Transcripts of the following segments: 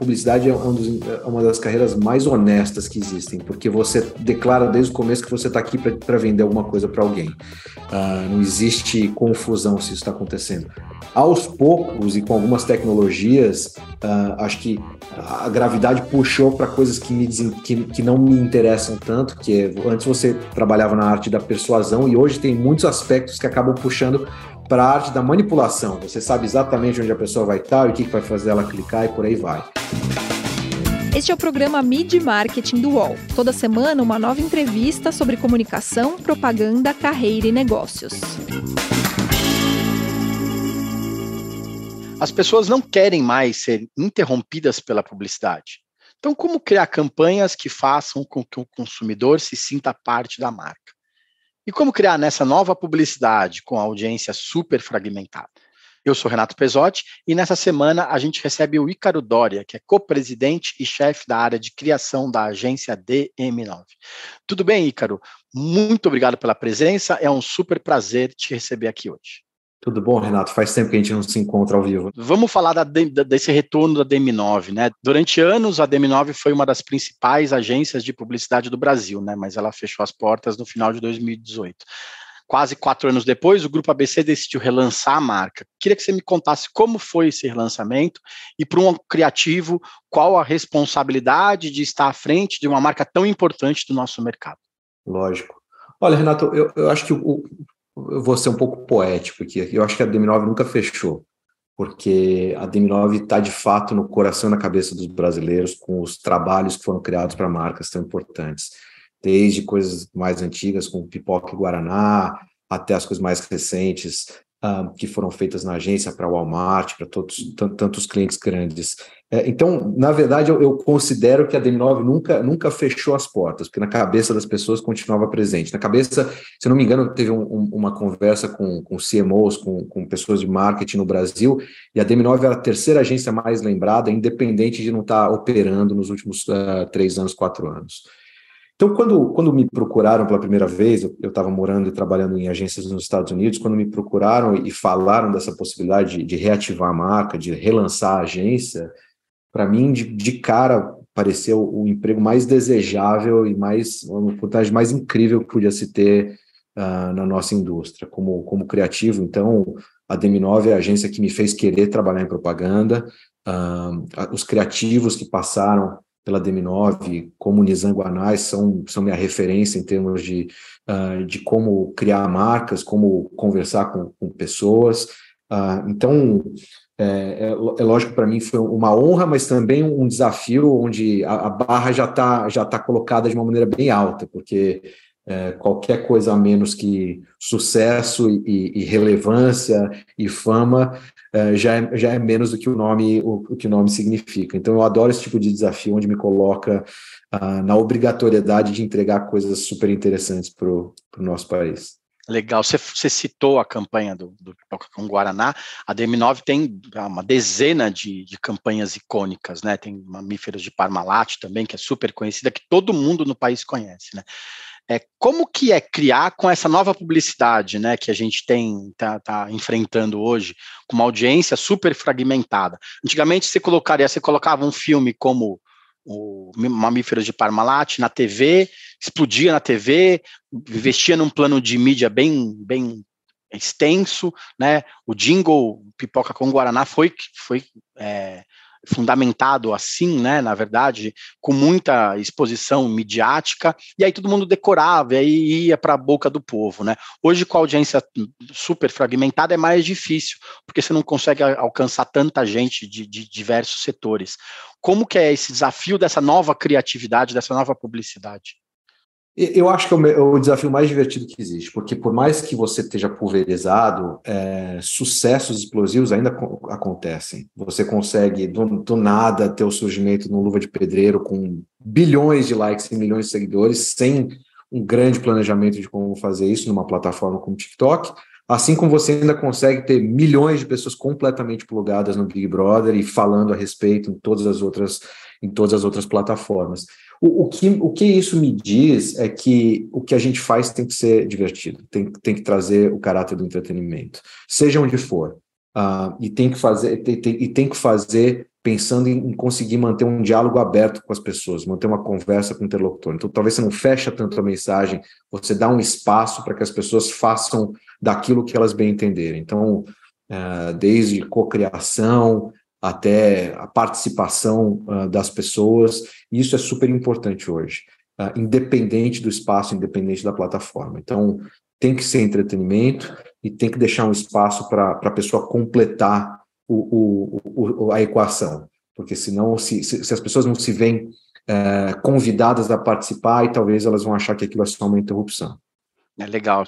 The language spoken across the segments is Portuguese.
publicidade é, um dos, é, uma das carreiras mais honestas que existem, porque você declara desde o começo que você está aqui para vender alguma coisa para alguém. Uh, não existe confusão se isso está acontecendo. Aos poucos e com algumas tecnologias, uh, acho que a gravidade puxou para coisas que, me, que, que não me interessam tanto, que é, antes você trabalhava na arte da persuasão e hoje tem muitos aspectos que acabam puxando para a arte da manipulação. Você sabe exatamente onde a pessoa vai estar e o que vai fazer ela clicar e por aí vai. Este é o programa Mid Marketing do UOL. Toda semana, uma nova entrevista sobre comunicação, propaganda, carreira e negócios. As pessoas não querem mais ser interrompidas pela publicidade. Então, como criar campanhas que façam com que o consumidor se sinta parte da marca? E como criar nessa nova publicidade com a audiência super fragmentada? Eu sou Renato Pesotti e nessa semana a gente recebe o Ícaro Doria, que é co-presidente e chefe da área de criação da agência DM9. Tudo bem, Ícaro? Muito obrigado pela presença, é um super prazer te receber aqui hoje. Tudo bom, Renato? Faz tempo que a gente não se encontra ao vivo. Vamos falar da, desse retorno da DM9, né? Durante anos, a DM9 foi uma das principais agências de publicidade do Brasil, né? Mas ela fechou as portas no final de 2018. Quase quatro anos depois, o Grupo ABC decidiu relançar a marca. Queria que você me contasse como foi esse relançamento e, para um criativo, qual a responsabilidade de estar à frente de uma marca tão importante do nosso mercado. Lógico. Olha, Renato, eu, eu acho que o, eu vou ser um pouco poético aqui. Eu acho que a DM9 nunca fechou, porque a DM9 está de fato no coração e na cabeça dos brasileiros, com os trabalhos que foram criados para marcas tão importantes. Desde coisas mais antigas, como Pipoca e Guaraná, até as coisas mais recentes, uh, que foram feitas na agência para Walmart, para todos tantos clientes grandes. É, então, na verdade, eu, eu, considero que a DM9 nunca, nunca fechou as portas, porque na cabeça das pessoas continuava presente. Na cabeça, se não me engano, teve um, um, uma conversa com, com CMOs, com, com pessoas de marketing no Brasil, e a DM9 era a terceira agência mais lembrada, independente de não estar operando nos últimos uh, três anos, quatro anos. Então, quando, quando me procuraram pela primeira vez, eu estava morando e trabalhando em agências nos Estados Unidos, quando me procuraram e falaram dessa possibilidade de, de reativar a marca, de relançar a agência, para mim, de, de, cara, pareceu o emprego mais desejável e mais uma oportunidade mais incrível que podia se ter uh, na nossa indústria, como, como criativo. Então, a DM9 é a agência que me fez querer trabalhar em propaganda, uh, os criativos que passaram pela DM9, como Nizam Guanais, são, são minha referência em termos de, uh, de como criar marcas, como conversar com, com pessoas. Uh, então, é, é, é lógico para mim foi uma honra, mas também um desafio onde a, a barra já está já tá colocada de uma maneira bem alta, porque é, qualquer coisa a menos que sucesso e, e relevância e fama é, já, é, já é menos do que o nome o, o, que o nome significa. Então eu adoro esse tipo de desafio onde me coloca ah, na obrigatoriedade de entregar coisas super interessantes para o nosso país. Legal, você, você, citou a campanha do, do com Guaraná, a DM9 tem ah, uma dezena de, de, campanhas icônicas, né? Tem Mamíferos de Parmalat também, que é super conhecida, que todo mundo no país conhece, né? É, como que é criar com essa nova publicidade, né, que a gente tem tá, tá enfrentando hoje, com uma audiência super fragmentada? Antigamente você colocaria, você colocava um filme como o Mamíferos de Parmalat na TV, explodia na TV, investia num plano de mídia bem, bem extenso, né? O jingle Pipoca com Guaraná foi, foi é, fundamentado assim, né, na verdade, com muita exposição midiática, e aí todo mundo decorava, e aí ia para a boca do povo, né? Hoje, com a audiência super fragmentada, é mais difícil, porque você não consegue alcançar tanta gente de, de diversos setores. Como que é esse desafio dessa nova criatividade, dessa nova publicidade? Eu acho que é o desafio mais divertido que existe, porque por mais que você esteja pulverizado, é, sucessos explosivos ainda acontecem. Você consegue, do, do, nada, ter o surgimento no Luva de Pedreiro com bilhões de likes e milhões de seguidores, sem um grande planejamento de como fazer isso numa plataforma como TikTok. Assim como você ainda consegue ter milhões de pessoas completamente plugadas no Big Brother e falando a respeito em todas as outras, em todas as outras plataformas. O, o, que, o que isso me diz é que o que a gente faz tem que ser divertido, tem, tem que trazer o caráter do entretenimento, seja onde for. Uh, e tem que fazer, tem, tem, e tem que fazer pensando em, conseguir manter um diálogo aberto com as pessoas, manter uma conversa com o interlocutor. Então, talvez você não fecha tanto a mensagem, você dá um espaço para que as pessoas façam daquilo que elas bem entenderem. Então, uh, desde cocriação até a participação uh, das pessoas, isso é super importante hoje, uh, independente do espaço, independente da plataforma. Então, tem que ser entretenimento e tem que deixar um espaço para a pessoa completar o, o, o, a equação, porque senão, se, se, se, as pessoas não se veem é, convidadas a participar, e talvez elas vão achar que aquilo é só uma interrupção. É legal.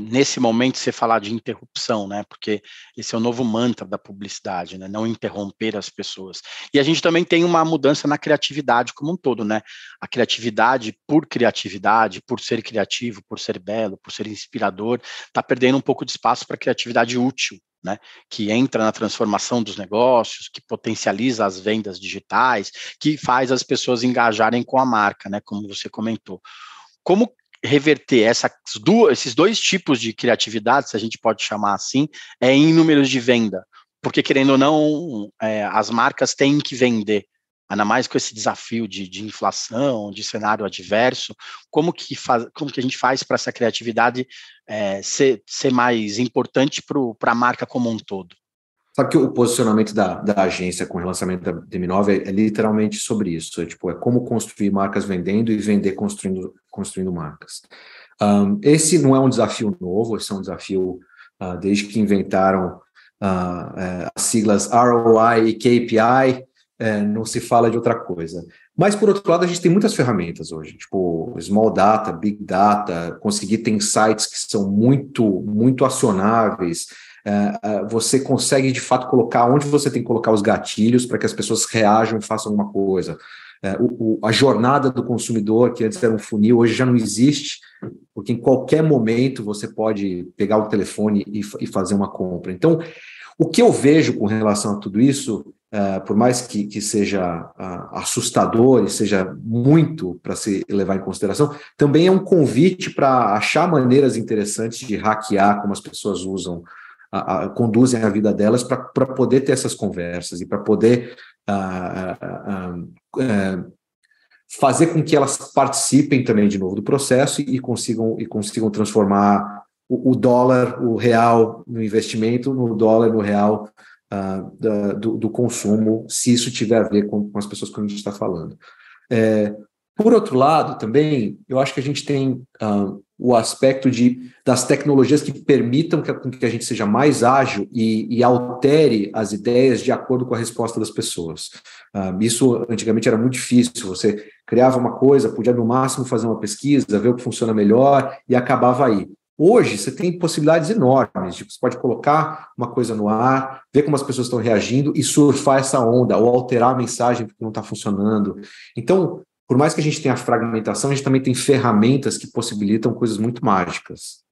Nesse momento, você falar de interrupção, né? Porque esse é o novo mantra da publicidade, né? Não interromper as pessoas. E a gente também tem uma mudança na criatividade como um todo, né? A criatividade, por criatividade, por ser criativo, por ser belo, por ser inspirador, está perdendo um pouco de espaço para criatividade útil, né, que entra na transformação dos negócios, que potencializa as vendas digitais, que faz as pessoas engajarem com a marca, né, como você comentou. Como reverter essas duas, esses dois tipos de criatividade, se a gente pode chamar assim, é em números de venda? Porque, querendo ou não, é, as marcas têm que vender, ainda mais com esse desafio de, de inflação, de cenário adverso, como que, faz, como que a gente faz para essa criatividade é, ser, ser mais importante para a marca como um todo? Sabe que o posicionamento da, da agência com o lançamento da DM9 é, é, literalmente sobre isso. É, tipo, é como construir marcas vendendo e vender construindo, construindo marcas. Um, esse não é um desafio novo, esse é um desafio uh, desde que inventaram uh, as siglas ROI e KPI, é, não se fala de outra coisa. Mas, por outro lado, a gente tem muitas ferramentas hoje, tipo small data, big data, conseguir ter insights que são muito, muito acionáveis. É, é, você consegue, de fato, colocar onde você tem que colocar os gatilhos para que as pessoas reajam e façam alguma coisa. É, o, o, a jornada do consumidor, que antes era um funil, hoje já não existe, porque em qualquer momento você pode pegar o telefone e, e fazer uma compra. Então, o que eu vejo com relação a tudo isso por mais que, que seja assustador e seja muito para se levar em consideração, também é um convite para achar maneiras interessantes de hackear como as pessoas usam, uh, conduzem a vida delas para poder ter essas conversas e para poder eh, fazer com que elas participem também de novo do processo e, e consigam, e consigam transformar o, o dólar, o real no investimento, no dólar, no real da, do, do, consumo, se isso tiver a ver com, com as pessoas que a gente está falando. É, por outro lado, também, eu acho que a gente tem o aspecto de, das tecnologias que permitam que, que a gente seja mais ágil e, e, altere as ideias de acordo com a resposta das pessoas. Uh, isso antigamente era muito difícil, você criava uma coisa, podia no máximo fazer uma pesquisa, ver o que funciona melhor e acabava aí. Hoje, você tem possibilidades enormes. Tipo, você pode colocar uma coisa no ar, ver como as pessoas estão reagindo e surfar essa onda, ou alterar a mensagem porque não está funcionando. Então, por mais que a gente tenha fragmentação, a gente também tem ferramentas que possibilitam coisas muito mágicas.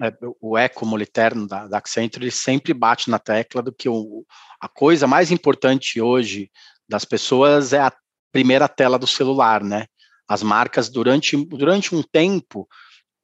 É, o eco moliterno da, da Accenture ele sempre bate na tecla do que o, a coisa mais importante hoje das pessoas é a primeira tela do celular, né? As marcas, durante, durante um tempo,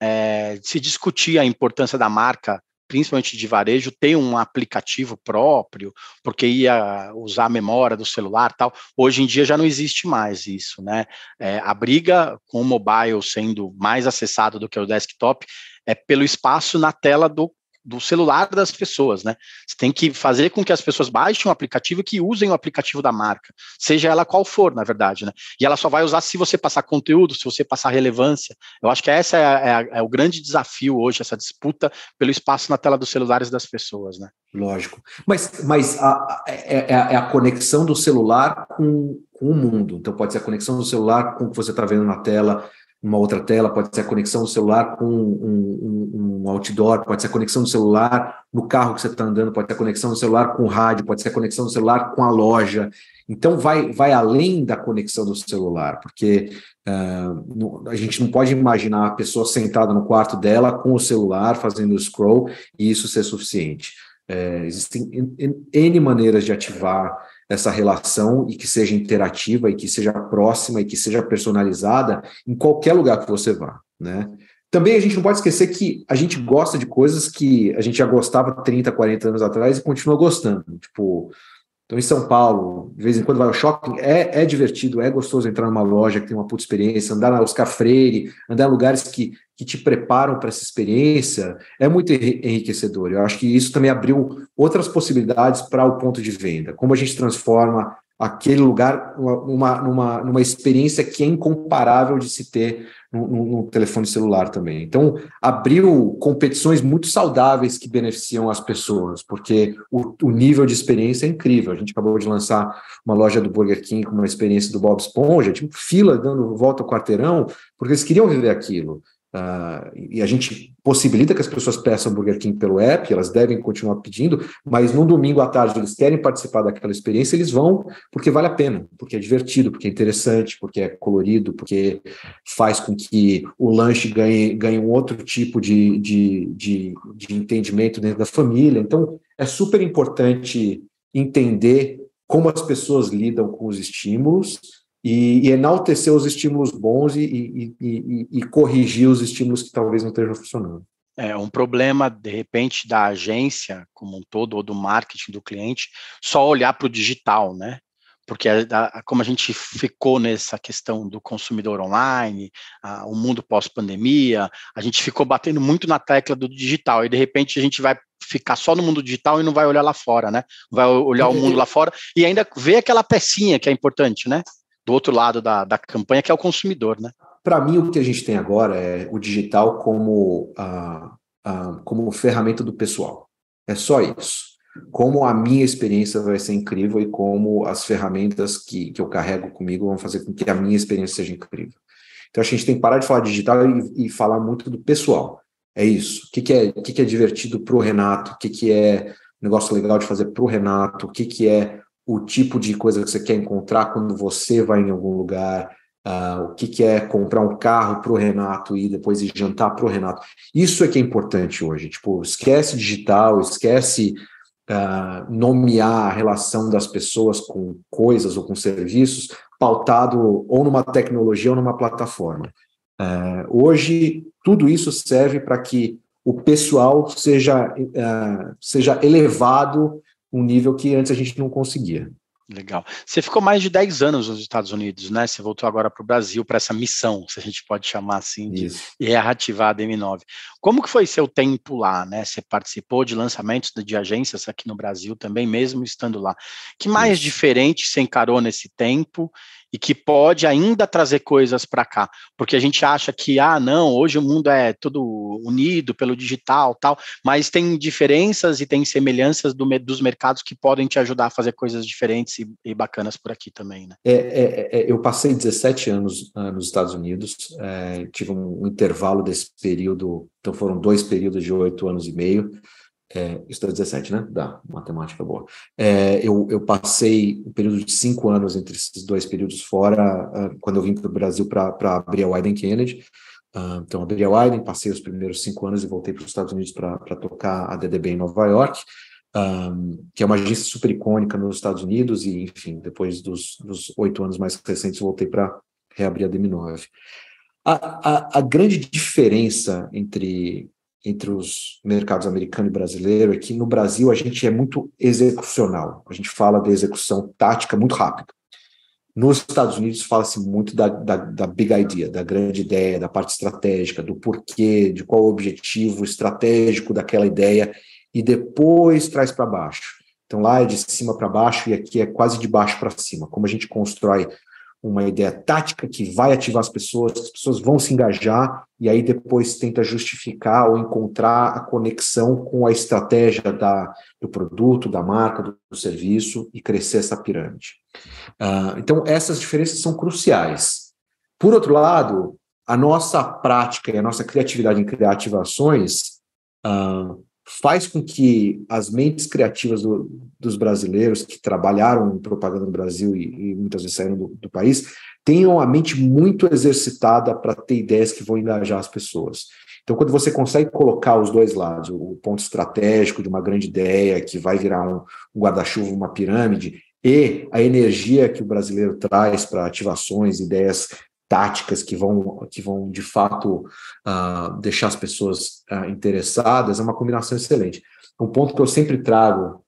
é, se discutia a importância da marca, principalmente de varejo, ter um aplicativo próprio, porque ia usar a memória do celular tal. Hoje em dia já não existe mais isso, né? É, a briga com o mobile sendo mais acessado do que o desktop é pelo espaço na tela do do celular das pessoas, né? Você tem que fazer com que as pessoas baixem o aplicativo e que usem o aplicativo da marca, seja ela qual for, na verdade, né? E ela só vai usar se você passar conteúdo, se você passar relevância. Eu acho que essa é, é, é o grande desafio hoje, essa disputa pelo espaço na tela dos celulares das pessoas, né? Lógico. Mas, mas a, a, é, é, é a conexão do celular com, com o mundo. Então, pode ser a conexão do celular com o que você está vendo na tela, uma outra tela, pode ser a conexão do celular com um, um, um, outdoor, pode ser a conexão do celular no carro que você está andando, pode ser a conexão do celular com o rádio, pode ser a conexão do celular com a loja. Então, vai, vai além da conexão do celular, porque uh, a gente não pode imaginar a pessoa sentada no quarto dela com o celular fazendo scroll e isso ser suficiente. É, existem N maneiras de ativar essa relação e que seja interativa e que seja próxima e que seja personalizada em qualquer lugar que você vá, né? Também a gente não pode esquecer que a gente gosta de coisas que a gente já gostava 30, 40 anos atrás e continua gostando. Tipo, Então, em São Paulo, de vez em quando vai ao shopping, é, é divertido, é gostoso entrar numa loja que tem uma puta experiência, andar na Oscar Freire, andar em lugares que, que te preparam para essa experiência, é muito enriquecedor. Eu acho que isso também abriu outras possibilidades para o ponto de venda. Como a gente transforma aquele lugar numa, numa, numa experiência que é incomparável de se ter no, no, telefone celular também. Então, abriu competições muito saudáveis que beneficiam as pessoas, porque o, o, nível de experiência é incrível. A gente acabou de lançar uma loja do Burger King com uma experiência do Bob Esponja, tipo fila dando volta ao quarteirão, porque eles queriam viver aquilo. Uh, e a gente possibilita que as pessoas peçam Burger King pelo app, elas devem continuar pedindo, mas no domingo à tarde eles querem participar daquela experiência, eles vão porque vale a pena, porque é divertido, porque é interessante, porque é colorido, porque faz com que o lanche ganhe, ganhe um outro tipo de, de, de, de entendimento dentro da família. Então, é super importante entender como as pessoas lidam com os estímulos e, e enaltecer os estímulos bons e, e, e, corrigir os estímulos que talvez não estejam funcionando. É um problema, de repente, da agência como um todo, ou do marketing do cliente, só olhar para o digital, né? Porque a, a, como a gente ficou nessa questão do consumidor online, a, o mundo pós-pandemia, a gente ficou batendo muito na tecla do digital, e de repente a gente vai ficar só no mundo digital e não vai olhar lá fora, né? Vai olhar o mundo lá fora e ainda ver aquela pecinha que é importante, né? Do outro lado da, da campanha, que é o consumidor, né? Para mim, o que a gente tem agora é o digital como, uh, como ferramenta do pessoal. É só isso. Como a minha experiência vai ser incrível e como as ferramentas que, que eu carrego comigo vão fazer com que a minha experiência seja incrível. Então, a gente tem que parar de falar digital e, e falar muito do pessoal. É isso. O que, que, é, o que, que é divertido para o Renato? O que, que é negócio legal de fazer para o Renato? O que, que é o tipo de coisa que você quer encontrar quando você vai em algum lugar, uh, o que, que é comprar um carro para o Renato e depois ir jantar para o Renato. Isso é que é importante hoje. Tipo, esquece digital, esquece uh, nomear a relação das pessoas com coisas ou com serviços pautado ou numa tecnologia ou numa plataforma. Uh, hoje, tudo isso serve para que o pessoal seja, seja elevado um nível que antes a gente não conseguia. Legal. Você ficou mais de 10 anos nos Estados Unidos, né? Você voltou agora para o Brasil para essa missão, se a gente pode chamar assim, de reativar a DM9. Como que foi seu tempo lá, né? Você participou de lançamentos de agências aqui no Brasil também, mesmo estando lá. Que mais Isso. diferente você encarou nesse tempo e que pode ainda trazer coisas para cá, porque a gente acha que, ah, não, hoje o mundo é todo unido pelo digital, tal, mas tem diferenças e tem semelhanças do, dos mercados que podem te ajudar a fazer coisas diferentes e, e bacanas por aqui também, né? É, é, é eu passei 17 anos uh, nos Estados Unidos, é, tive um intervalo desse período, então foram dois períodos de oito anos e meio, é, isso 17, né? Dá, matemática boa. É, eu, eu passei um período de cinco anos entre esses dois períodos fora, uh, quando eu vim para o Brasil para abrir a Wyden Kennedy. Uh, então, abri a Wyden, passei os primeiros cinco anos e voltei para os Estados Unidos para tocar a DDB em Nova York, um, que é uma agência super icônica nos Estados Unidos, e, enfim, depois dos oito anos mais recentes, voltei para reabrir a DM9. A, a, a grande diferença entre entre os mercados americano e brasileiro é que no Brasil a gente é muito execucional. A gente fala de execução tática muito rápida. Nos Estados Unidos fala-se muito da, da, da, big idea, da grande ideia, da parte estratégica, do porquê, de qual o objetivo estratégico daquela ideia, e depois traz para baixo. Então lá é de cima para baixo e aqui é quase de baixo para cima. Como a gente constrói uma ideia tática que vai ativar as pessoas, as pessoas vão se engajar e aí depois tenta justificar ou encontrar a conexão com a estratégia da, do produto, da marca, do, do serviço e crescer essa pirâmide. Uh, então, essas diferenças são cruciais. Por outro lado, a nossa prática e a nossa criatividade em criar ativações uh, faz com que as mentes criativas do, dos brasileiros que trabalharam em propaganda no Brasil e, e muitas vezes saíram do, do, país tenham a mente muito exercitada para ter ideias que vão engajar as pessoas. Então, quando você consegue colocar os dois lados, o ponto estratégico de uma grande ideia que vai virar um, um guarda-chuva, uma pirâmide, e a energia que o brasileiro traz para ativações, ideias táticas que vão, que vão de fato uh, deixar as pessoas uh, interessadas, é uma combinação excelente. Um ponto que eu sempre trago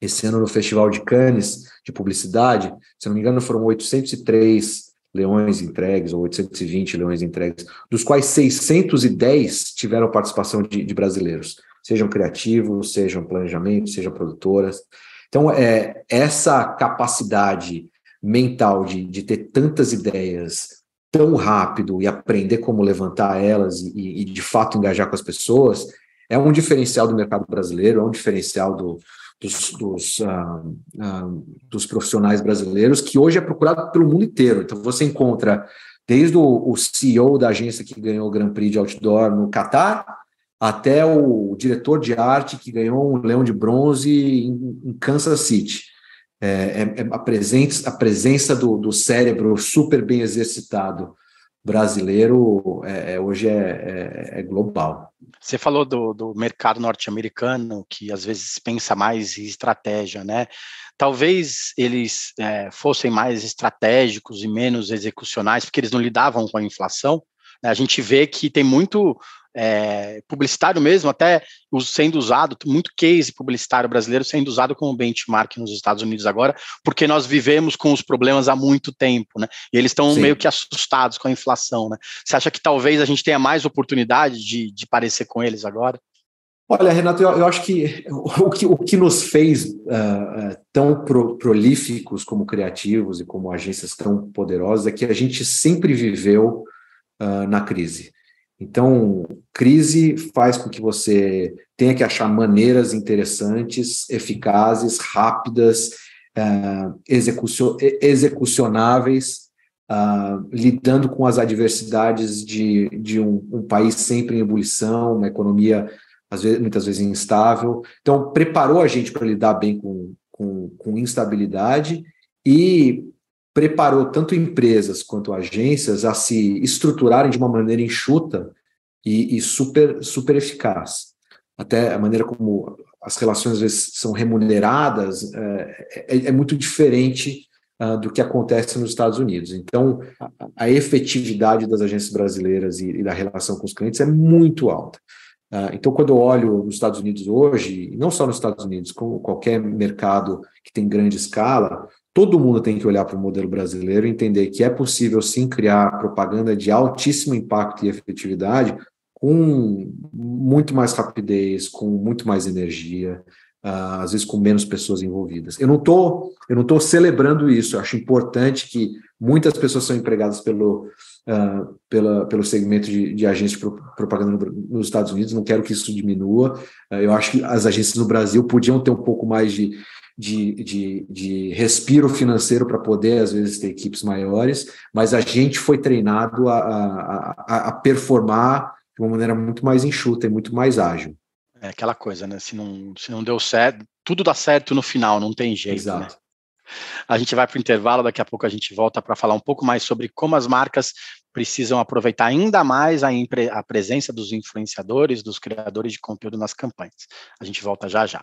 Esse ano no Festival de Cannes de Publicidade, se não me engano, foram 803 leões entregues, ou 820 leões entregues, dos quais 610 tiveram participação de, de brasileiros, sejam criativos, sejam planejamento, sejam produtoras. Então, é, essa capacidade mental de, de ter tantas ideias tão rápido e aprender como levantar elas e, e, de fato engajar com as pessoas é um diferencial do mercado brasileiro, é um diferencial do, dos, dos, uh, uh, dos, profissionais brasileiros, que hoje é procurado pelo mundo inteiro. Então, você encontra desde o, o CEO da agência que ganhou o Grand Prix de Outdoor no Catar, até o diretor de arte que ganhou um leão de bronze em, em Kansas City. É, é, é a, presença, a presença do, do cérebro super bem exercitado brasileiro é, é hoje é, é, global. Você falou do, do mercado norte-americano, que às vezes pensa mais em estratégia, né? Talvez eles fossem mais estratégicos e menos execucionais, porque eles não lidavam com a inflação. Né? A gente vê que tem muito é, publicitário mesmo, até sendo usado, muito case publicitário brasileiro sendo usado como benchmark nos Estados Unidos agora, porque nós vivemos com os problemas há muito tempo, né? E eles estão meio que assustados com a inflação, né? Você acha que talvez a gente tenha mais oportunidade de, de parecer com eles agora? Olha, Renato, eu, eu acho que o, que o que nos fez uh, tão pro, prolíficos como criativos e como agências tão poderosas é que a gente sempre viveu uh, na crise. Então, crise faz com que você tenha que achar maneiras interessantes, eficazes, rápidas, uh, execucionáveis, uh, lidando com as adversidades de, de um, um, país sempre em ebulição, uma economia vezes, muitas vezes instável. Então, preparou a gente para lidar bem com, com, com instabilidade e preparou tanto empresas quanto agências a se estruturarem de uma maneira enxuta e, e super, super eficaz. Até a maneira como as relações às vezes são remuneradas é, é, é muito diferente uh, do que acontece nos Estados Unidos. Então, a, a efetividade das agências brasileiras e, e, da relação com os clientes é muito alta. Uh, então, quando eu olho nos Estados Unidos hoje, não só nos Estados Unidos, como qualquer mercado que tem grande escala, todo mundo tem que olhar para o modelo brasileiro e entender que é possível sim criar propaganda de altíssimo impacto e efetividade com muito mais rapidez, com muito mais energia, uh, às vezes com menos pessoas envolvidas. Eu não tô, eu não estou celebrando isso. Eu acho importante que muitas pessoas são empregadas pelo uh, pela, pelo segmento de, de agências de propaganda nos Estados Unidos. Não quero que isso diminua. Uh, eu acho que as agências no Brasil podiam ter um pouco mais de de, de, de respiro financeiro para poder, às vezes, ter equipes maiores, mas a gente foi treinado a, a, a performar de uma maneira muito mais enxuta e muito mais ágil. É aquela coisa, né? Se não, se não deu certo, tudo dá certo no final, não tem jeito. Né? Exato. Né? A gente vai para o intervalo, daqui a pouco a gente volta para falar um pouco mais sobre como as marcas precisam aproveitar ainda mais a, a presença dos influenciadores, dos criadores de conteúdo nas campanhas. A gente volta já já.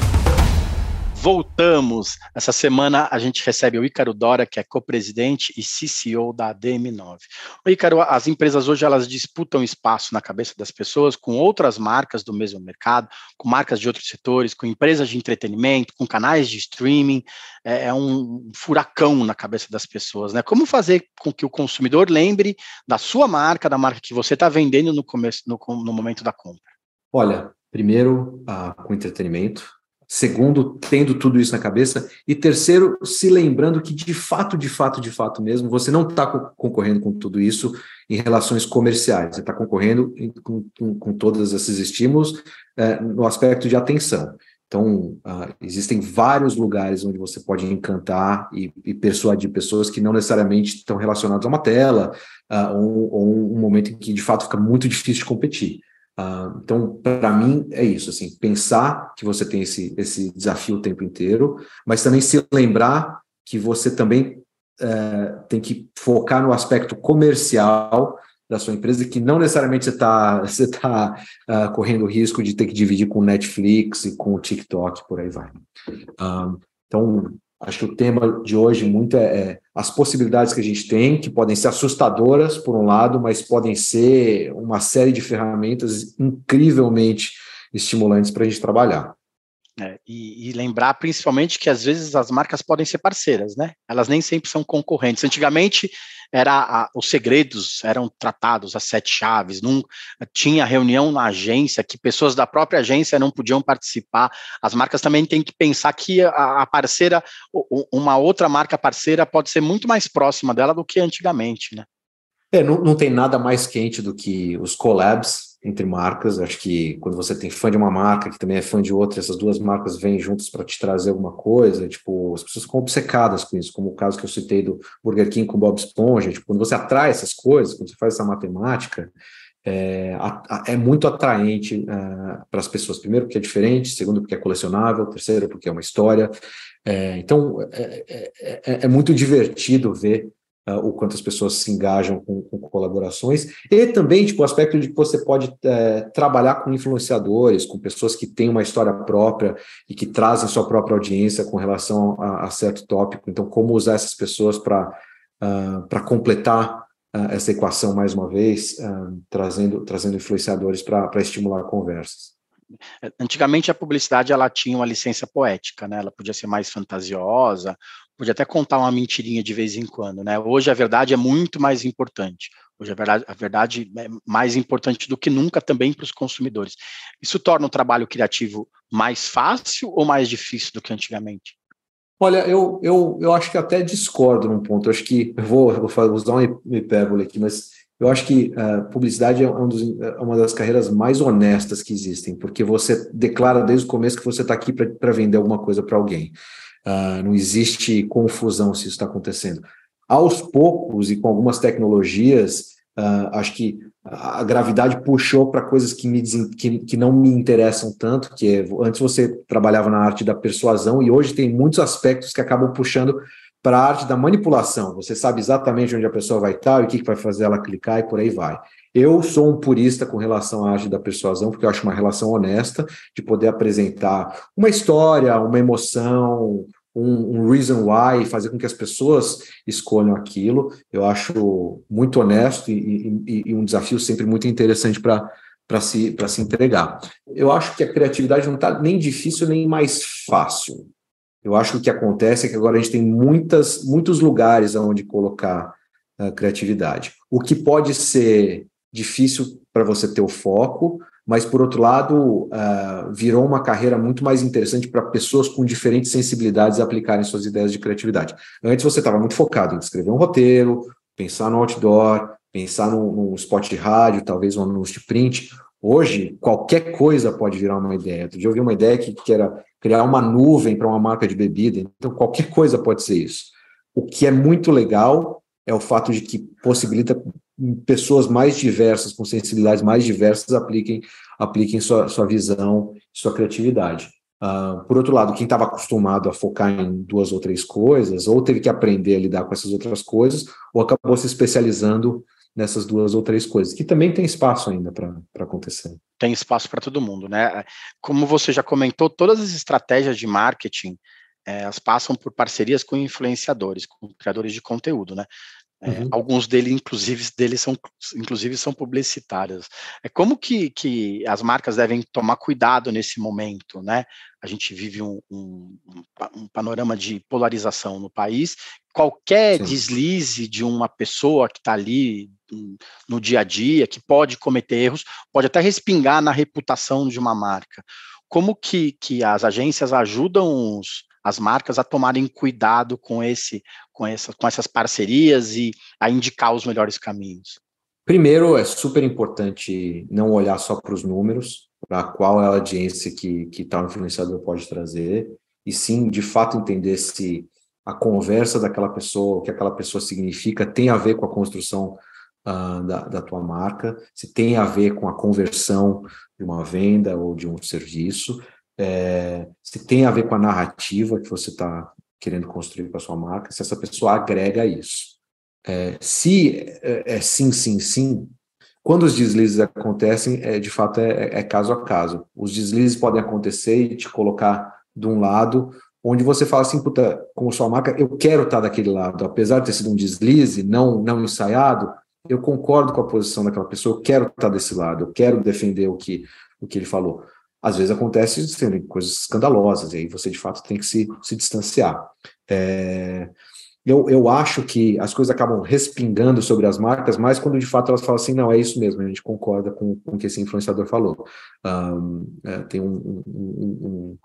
Voltamos. Essa semana a gente recebe o Ícaro Dora, que é co-presidente e CCO da DM9. O Ícaro, as empresas hoje elas disputam espaço na cabeça das pessoas com outras marcas do mesmo mercado, com marcas de outros setores, com empresas de entretenimento, com canais de streaming. É, é um furacão na cabeça das pessoas, né? Como fazer com que o consumidor lembre da sua marca, da marca que você está vendendo no começo, no, no momento da compra? Olha, primeiro, ah, com entretenimento Segundo, tendo tudo isso na cabeça. E terceiro, se lembrando que de fato, de fato, de fato mesmo, você não está concorrendo com tudo isso em relações comerciais, você está concorrendo com, com, com, todos esses estímulos é, no aspecto de atenção. Então, uh, existem vários lugares onde você pode encantar e, e, persuadir pessoas que não necessariamente estão relacionadas a uma tela uh, ou, ou, um momento em que, de fato, fica muito difícil de competir. Uh, então, para mim, é isso, assim, pensar que você tem esse, esse desafio o tempo inteiro, mas também se lembrar que você também uh, tem que focar no aspecto comercial da sua empresa, que não necessariamente você está você tá, uh, correndo o risco de ter que dividir com Netflix e com o TikTok, por aí vai. Uh, então, Acho que o tema de hoje muito é, é, as possibilidades que a gente tem, que podem ser assustadoras, por um lado, mas podem ser uma série de ferramentas incrivelmente estimulantes para a gente trabalhar. É, e, e, lembrar principalmente que às vezes as marcas podem ser parceiras, né? Elas nem sempre são concorrentes. Antigamente era a, os segredos eram tratados, as sete chaves, não tinha reunião na agência que pessoas da própria agência não podiam participar. As marcas também têm que pensar que a, a parceira, uma outra marca parceira pode ser muito mais próxima dela do que antigamente, né? É, não, não tem nada mais quente do que os collabs entre marcas. Acho que quando você tem fã de uma marca que também é fã de outra, essas duas marcas vêm juntas para te trazer alguma coisa. Tipo, as pessoas ficam obcecadas com isso, como o caso que eu citei do Burger King com Bob Esponja. Tipo, quando você atrai essas coisas, quando você faz essa matemática, é, é muito atraente uh, para as pessoas. Primeiro, porque é diferente, segundo, porque é colecionável, terceiro, porque é uma história. É, então, é, é, é, é muito divertido ver uh, o quanto as pessoas se engajam com, com, colaborações, e também tipo, o aspecto de que você pode uh, trabalhar com influenciadores, com pessoas que têm uma história própria e que trazem sua própria audiência com relação a, a certo tópico. Então, como usar essas pessoas para uh, para completar uh, essa equação mais uma vez, trazendo, trazendo influenciadores para estimular conversas. Antigamente a publicidade ela tinha uma licença poética, né? Ela podia ser mais fantasiosa, podia até contar uma mentirinha de vez em quando, né? Hoje a verdade é muito mais importante. Hoje a verdade, a verdade é mais importante do que nunca também para os consumidores. Isso torna o trabalho criativo mais fácil ou mais difícil do que antigamente? Olha, eu, eu, eu acho que até discordo num ponto. Eu acho que eu vou, vou usar uma hipérbole aqui, mas eu acho que uh, publicidade é, um dos, é uma das carreiras mais honestas que existem, porque você declara desde o começo que você está aqui para vender alguma coisa para alguém. Uh, não existe confusão se isso está acontecendo. Aos poucos e com algumas tecnologias, uh, acho que a gravidade puxou para coisas que, me, que, que não me interessam tanto, que é, antes você trabalhava na arte da persuasão e hoje tem muitos aspectos que acabam puxando para a arte da manipulação. Você sabe exatamente onde a pessoa vai estar e o que, que vai fazer ela clicar e por aí vai. Eu sou um purista com relação à arte da persuasão, porque eu acho uma relação honesta de poder apresentar uma história, uma emoção, um, um, reason why, fazer com que as pessoas escolham aquilo. Eu acho muito honesto e, e, e um desafio sempre muito interessante para para se, se entregar. Eu acho que a criatividade não está nem difícil nem mais fácil. Eu acho que o que acontece é que agora a gente tem muitas, muitos lugares onde colocar a criatividade. O que pode ser difícil para você ter o foco, mas por outro lado, uh, virou uma carreira muito mais interessante para pessoas com diferentes sensibilidades aplicarem suas ideias de criatividade. Antes você estava muito focado em escrever um roteiro, pensar no outdoor, pensar num, spot de rádio, talvez um anúncio de print. Hoje, qualquer coisa pode virar uma ideia. Outro dia eu vi uma ideia que, que era criar uma nuvem para uma marca de bebida, então qualquer coisa pode ser isso. O que é muito legal é o fato de que possibilita pessoas mais diversas, com sensibilidades mais diversas, apliquem, apliquem sua, sua visão, sua criatividade. Uh, por outro lado, quem estava acostumado a focar em duas ou três coisas, ou teve que aprender a lidar com essas outras coisas, ou acabou se especializando nessas duas ou três coisas, que também tem espaço ainda para acontecer. Tem espaço para todo mundo, né? Como você já comentou, todas as estratégias de marketing é, elas passam por parcerias com influenciadores, com criadores de conteúdo, né? É, uhum. alguns deles, inclusive, deles são, inclusive, são publicitários. É como que, que as marcas devem tomar cuidado nesse momento, né? A gente vive um, um, um panorama de polarização no país. Qualquer Sim. deslize de uma pessoa que está ali hum, no dia a dia, que pode cometer erros, pode até respingar na reputação de uma marca. como que, que as agências ajudam os, as marcas a tomarem cuidado com esse, com, essa, com essas parcerias e a indicar os melhores caminhos? Primeiro, é super importante não olhar só para os números, para qual é a audiência que, que tal influenciador pode trazer, e sim, de fato, entender se a conversa daquela pessoa, o que aquela pessoa significa, tem a ver com a construção uh, da, da tua marca, se tem a ver com a conversão de uma venda ou de um serviço, é, se tem a ver com a narrativa que você está querendo construir para sua marca, se essa pessoa agrega isso. É, se é, é, sim, sim, sim, quando os deslizes acontecem, é, de fato é, é, caso a caso. Os deslizes podem acontecer e te colocar de um lado onde você fala assim, puta, como sua marca, eu quero estar daquele lado, apesar de ter sido um deslize, não, não ensaiado, eu concordo com a posição daquela pessoa, eu quero estar desse lado, eu quero defender o que, o que ele falou. Às vezes acontece sendo coisas escandalosas, e aí você de fato tem que se, se distanciar. É, eu, eu acho que as coisas acabam respingando sobre as marcas, mas quando de fato elas falam assim, não, é isso mesmo, a gente concorda com, com o que esse influenciador falou. Um, é, tem um, um,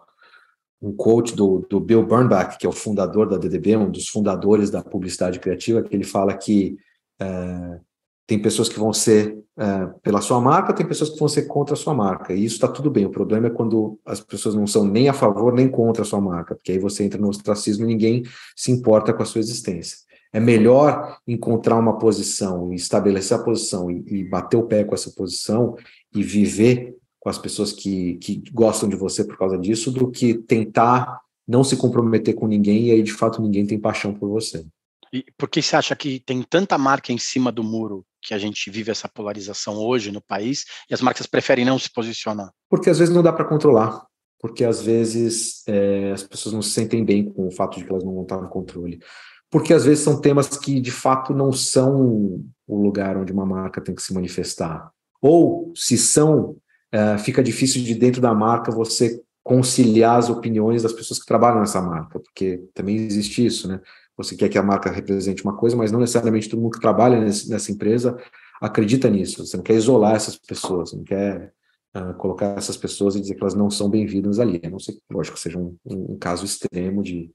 um, quote do, do Bill Bernbach, que é o fundador da DDB, um dos fundadores da publicidade criativa, que ele fala que é, tem pessoas que vão ser é, pela sua marca, tem pessoas que vão ser contra a sua marca. E isso está tudo bem. O problema é quando as pessoas não são nem a favor nem contra a sua marca, porque aí você entra no ostracismo e ninguém se importa com a sua existência. É melhor encontrar uma posição estabelecer a posição e, e bater o pé com essa posição e viver com as pessoas que, que gostam de você por causa disso, do que tentar não se comprometer com ninguém e aí de fato ninguém tem paixão por você. E por que você acha que tem tanta marca em cima do muro que a gente vive essa polarização hoje no país e as marcas preferem não se posicionar? Porque às vezes não dá para controlar, porque às vezes é, as pessoas não se sentem bem com o fato de que elas não vão estar no controle. Porque às vezes são temas que de fato não são o lugar onde uma marca tem que se manifestar. Ou, se são, é, fica difícil de dentro da marca você conciliar as opiniões das pessoas que trabalham nessa marca, porque também existe isso, né? Você quer que a marca represente uma coisa, mas não necessariamente todo mundo que trabalha nesse, nessa empresa acredita nisso. Você não quer isolar essas pessoas, não quer uh, colocar essas pessoas e dizer que elas não são bem-vindas ali. A não que, lógico, seja um, um caso extremo de,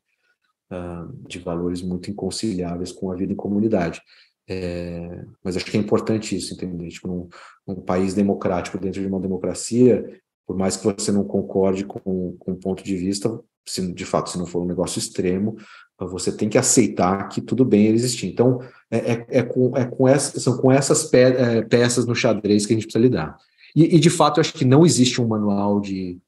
uh, de valores muito inconciliáveis com a vida em comunidade. É, mas acho que é importante isso, entender? Tipo, num, num, país democrático, dentro de uma democracia, por mais que você não concorde com, com um ponto de vista, se de fato, se não for um negócio extremo, você tem que aceitar que tudo bem existir. Então, é, é, é com, é com essa, são com essas pe, é, peças no xadrez que a gente precisa lidar. E, e, de fato, eu acho que não existe um manual de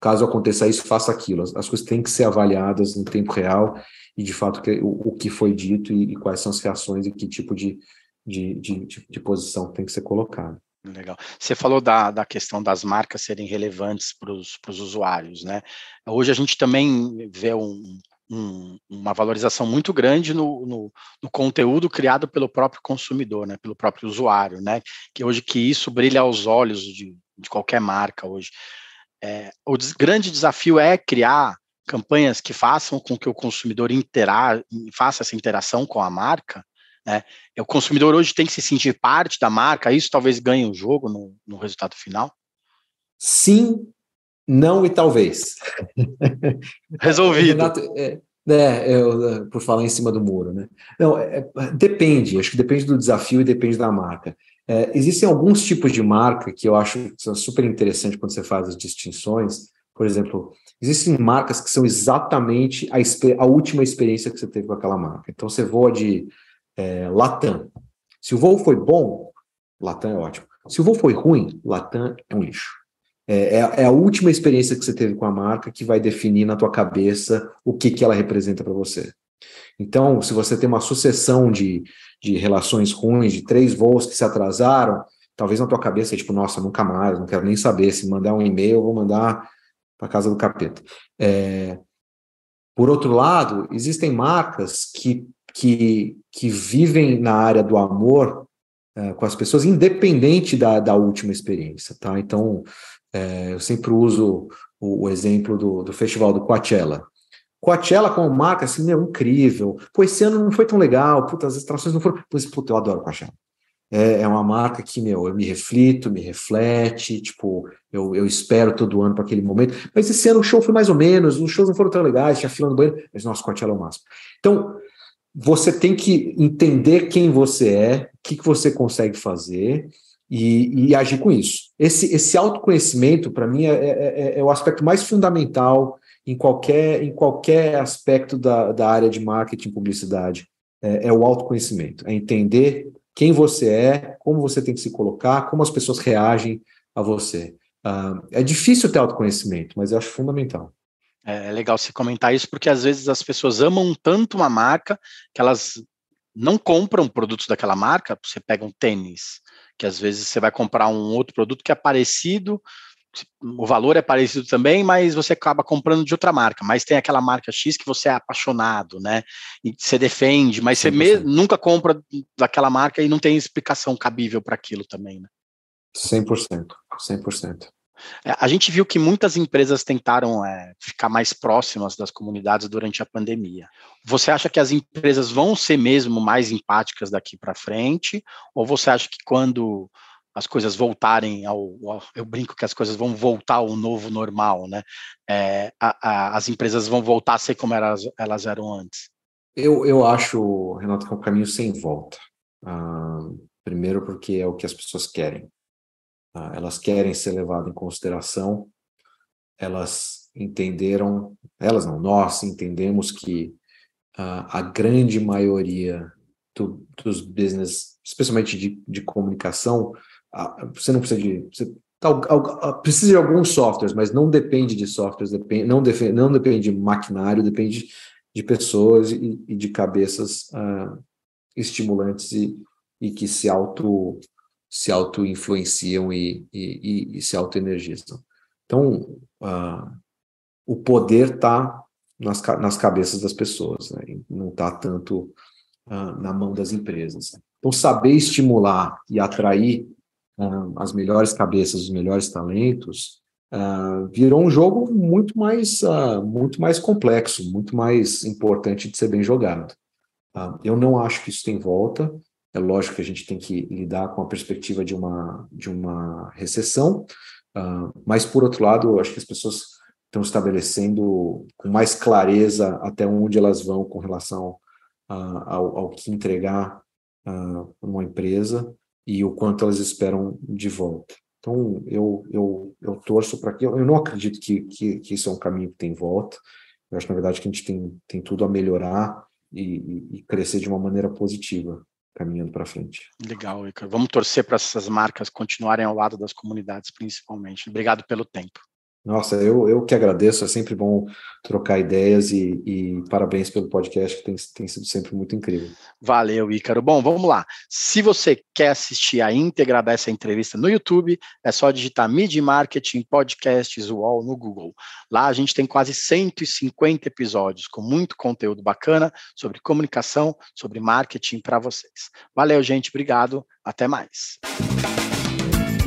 caso aconteça isso, faça aquilo. As, as coisas têm que ser avaliadas no tempo real e, de fato, que, o, o, que foi dito e, e, quais são as reações e que tipo de, de, de, de, de posição tem que ser colocada. Legal. Você falou da, da questão das marcas serem relevantes para os usuários, né? Hoje a gente também vê um, um, uma valorização muito grande no, no, no, conteúdo criado pelo próprio consumidor, né? Pelo próprio usuário, né? Que hoje que isso brilha aos olhos de, de qualquer marca hoje. É, o des, grande desafio é criar campanhas que façam com que o consumidor intera, faça essa interação com a marca, né? O consumidor hoje tem que se sentir parte da marca, isso talvez ganhe o jogo no, no resultado final? Sim, não e talvez. Resolvido. Renato, é, é, é, por falar em cima do muro, né? Não, é, é, depende, acho que depende do desafio e depende da marca. É, existem alguns tipos de marca que eu acho que são super interessantes quando você faz as distinções. Por exemplo, existem marcas que são exatamente a, a última experiência que você teve com aquela marca. Então, você voa de é, Latam. Se o voo foi bom, Latam é ótimo. Se o voo foi ruim, Latam é um lixo. É, é, é, a última experiência que você teve com a marca que vai definir na tua cabeça o que, que ela representa para você. Então, se você tem uma sucessão de, de relações ruins, de três voos que se atrasaram, talvez na tua cabeça, tipo, nossa, nunca mais, não quero nem saber. Se mandar um e-mail, eu vou mandar para casa do capeta. É, por outro lado, existem marcas que que, que vivem na área do amor é, com as pessoas, independente da, da última experiência, tá? Então, é, eu sempre uso o, o, exemplo do, do festival do Coachella. Coachella como marca, assim, é incrível. Pô, esse ano não foi tão legal, puta, as atrações não foram... Pois, puta, eu adoro Coachella. é, é uma marca que, meu, eu me reflito, me reflete, tipo, eu, eu espero todo ano para aquele momento. Mas esse ano o show foi mais ou menos, os shows não foram tão legais, tinha fila no banheiro, mas nosso Coachella é o máximo. Então, você tem que entender quem você é, o que, que você consegue fazer e, e agir com isso. Esse, esse autoconhecimento, para mim, é, é, é, é, o aspecto mais fundamental em qualquer, em qualquer aspecto da, da área de marketing publicidade. É, é o autoconhecimento, é entender quem você é, como você tem que se colocar, como as pessoas reagem a você. Uh, é difícil ter autoconhecimento, mas eu acho fundamental. É, é legal você comentar isso, porque às vezes as pessoas amam tanto uma marca que elas não compram produtos daquela marca. Você pega um tênis, que às vezes você vai comprar um outro produto que é parecido, o valor é parecido também, mas você acaba comprando de outra marca. Mas tem aquela marca X que você é apaixonado, né? E você defende, mas você me, nunca compra daquela marca e não tem explicação cabível para aquilo também, né? 100%, 100%. É, a gente viu que muitas empresas tentaram é, ficar mais próximas das comunidades durante a pandemia. Você acha que as empresas vão ser mesmo mais empáticas daqui para frente? Ou você acha que quando as coisas voltarem ao, ao, eu brinco que as coisas vão voltar ao novo normal, né? É, a, a, as empresas vão voltar a ser como elas, elas eram antes. Eu, eu acho, Renato, que é um caminho sem volta. Ah, primeiro porque é o que as pessoas querem. Ah, elas querem ser levadas em consideração. Elas entenderam, elas não, nós entendemos que ah, a grande maioria do, dos business, especialmente de, de comunicação, você não precisa de. Você, precisa de alguns softwares, mas não depende de softwares, depende, não, depende, não depende de maquinário, depende de pessoas e, e de cabeças uh, estimulantes e, e que se auto se auto influenciam e, e, e se auto energizam. Então, uh, o poder está nas, nas cabeças das pessoas, né? não está tanto uh, na mão das empresas. Então, saber estimular e atrair uh, as melhores cabeças, os melhores talentos, virou um jogo muito mais, muito mais complexo, muito mais importante de ser bem jogado. eu não acho que isso tem volta. É lógico que a gente tem que lidar com a perspectiva de uma, de uma recessão, mas, por outro lado, eu acho que as pessoas estão estabelecendo com mais clareza até onde elas vão com relação ao, ao, que entregar uh, uma empresa e o quanto elas esperam de volta. Então, eu, eu, eu torço para que. Eu não acredito que, que, que, isso é um caminho que tem volta. Eu acho, na verdade, que a gente tem, tem tudo a melhorar e, e crescer de uma maneira positiva, caminhando para frente. Legal, Ica. Vamos torcer para essas marcas continuarem ao lado das comunidades, principalmente. Obrigado pelo tempo. Nossa, eu, eu que agradeço, é sempre bom trocar ideias e, e parabéns pelo podcast, que tem, tem sido sempre muito incrível. Valeu, Ícaro. Bom, vamos lá. Se você quer assistir a íntegra dessa entrevista no YouTube, é só digitar Media Marketing Podcasts UOL no Google. Lá a gente tem quase 150 episódios com muito conteúdo bacana sobre comunicação, sobre marketing para vocês. Valeu, gente. Obrigado. Até mais